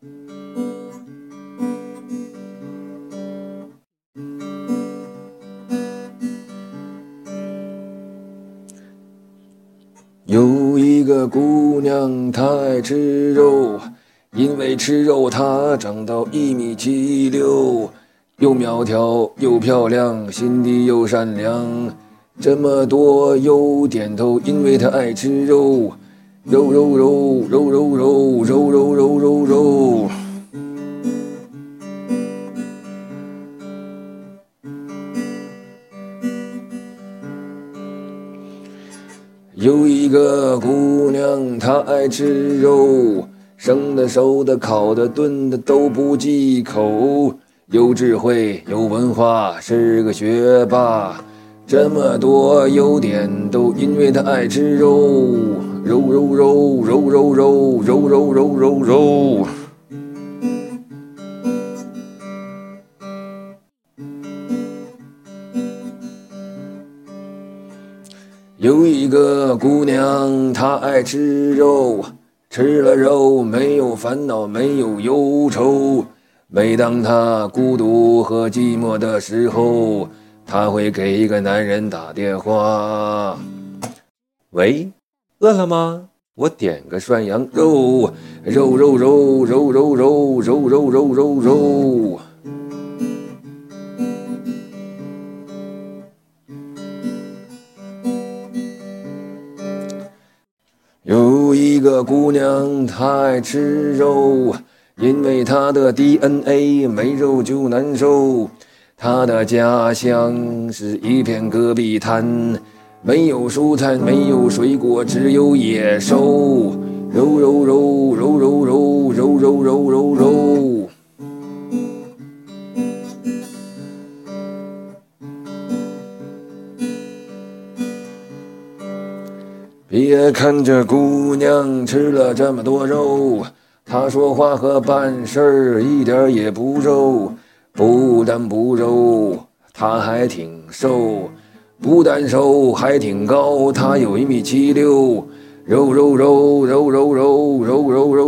有一个姑娘，她爱吃肉，因为吃肉她长到一米七六，又苗条又漂亮，心地又善良，这么多优点都因为她爱吃肉，肉肉肉肉肉肉肉肉肉肉肉。有一个姑娘，她爱吃肉，生的、熟的、烤的、炖的都不忌口，有智慧，有文化，是个学霸。这么多优点都因为她爱吃肉，有一个姑娘，她爱吃肉，吃了肉没有烦恼，没有忧愁。每当她孤独和寂寞的时候，她会给一个男人打电话。喂，饿了吗？我点个涮羊肉，肉肉肉肉肉肉肉肉肉肉肉。一个姑娘，她爱吃肉，因为她的 DNA 没肉就难受。她的家乡是一片戈壁滩，没有蔬菜，没有水果，只有野兽。别看这姑娘吃了这么多肉，她说话和办事儿一点也不肉，不但不肉，她还挺瘦，不但瘦还挺高，她有一米七六，肉肉肉肉肉肉肉肉肉肉肉。